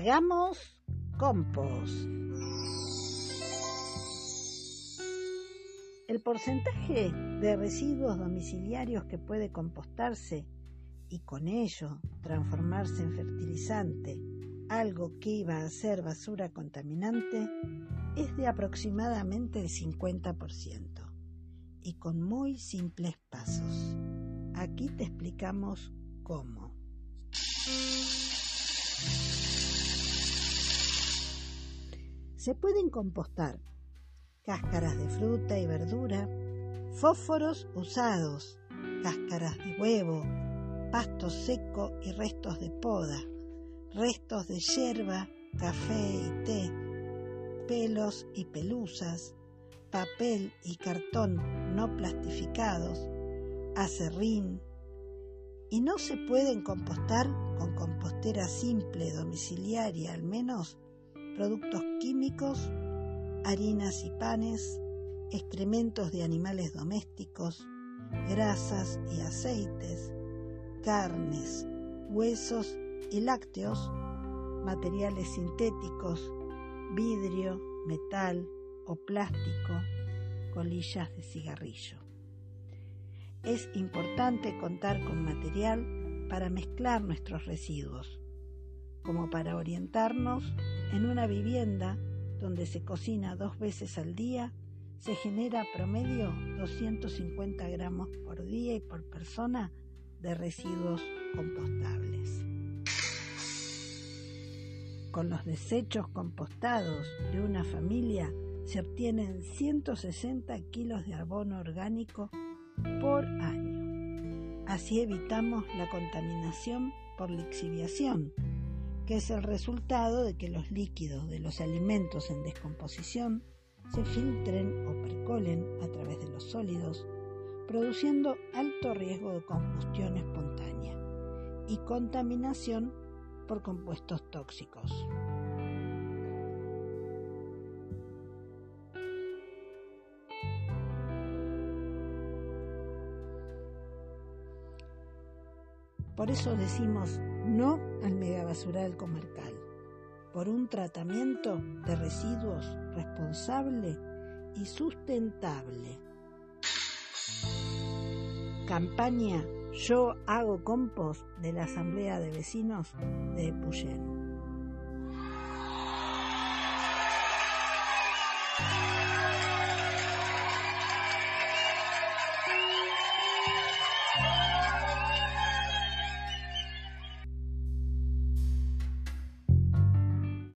Hagamos compost. El porcentaje de residuos domiciliarios que puede compostarse y con ello transformarse en fertilizante, algo que iba a ser basura contaminante, es de aproximadamente el 50% y con muy simples pasos. Aquí te explicamos cómo. Se pueden compostar cáscaras de fruta y verdura, fósforos usados, cáscaras de huevo, pasto seco y restos de poda, restos de hierba, café y té, pelos y pelusas, papel y cartón no plastificados, acerrín, y no se pueden compostar con compostera simple domiciliaria al menos productos químicos harinas y panes, excrementos de animales domésticos, grasas y aceites, carnes, huesos y lácteos, materiales sintéticos, vidrio, metal o plástico, colillas de cigarrillo. Es importante contar con material para mezclar nuestros residuos, como para orientarnos en una vivienda donde se cocina dos veces al día, se genera promedio 250 gramos por día y por persona de residuos compostables. Con los desechos compostados de una familia se obtienen 160 kilos de abono orgánico por año. Así evitamos la contaminación por lixiviación, que es el resultado de que los líquidos de los alimentos en descomposición se filtren o percolen a través de los sólidos, produciendo alto riesgo de combustión espontánea y contaminación por compuestos tóxicos. Por eso decimos no al megabasural comarcal, por un tratamiento de residuos responsable y sustentable. Campaña Yo hago compost de la Asamblea de Vecinos de Epuyén.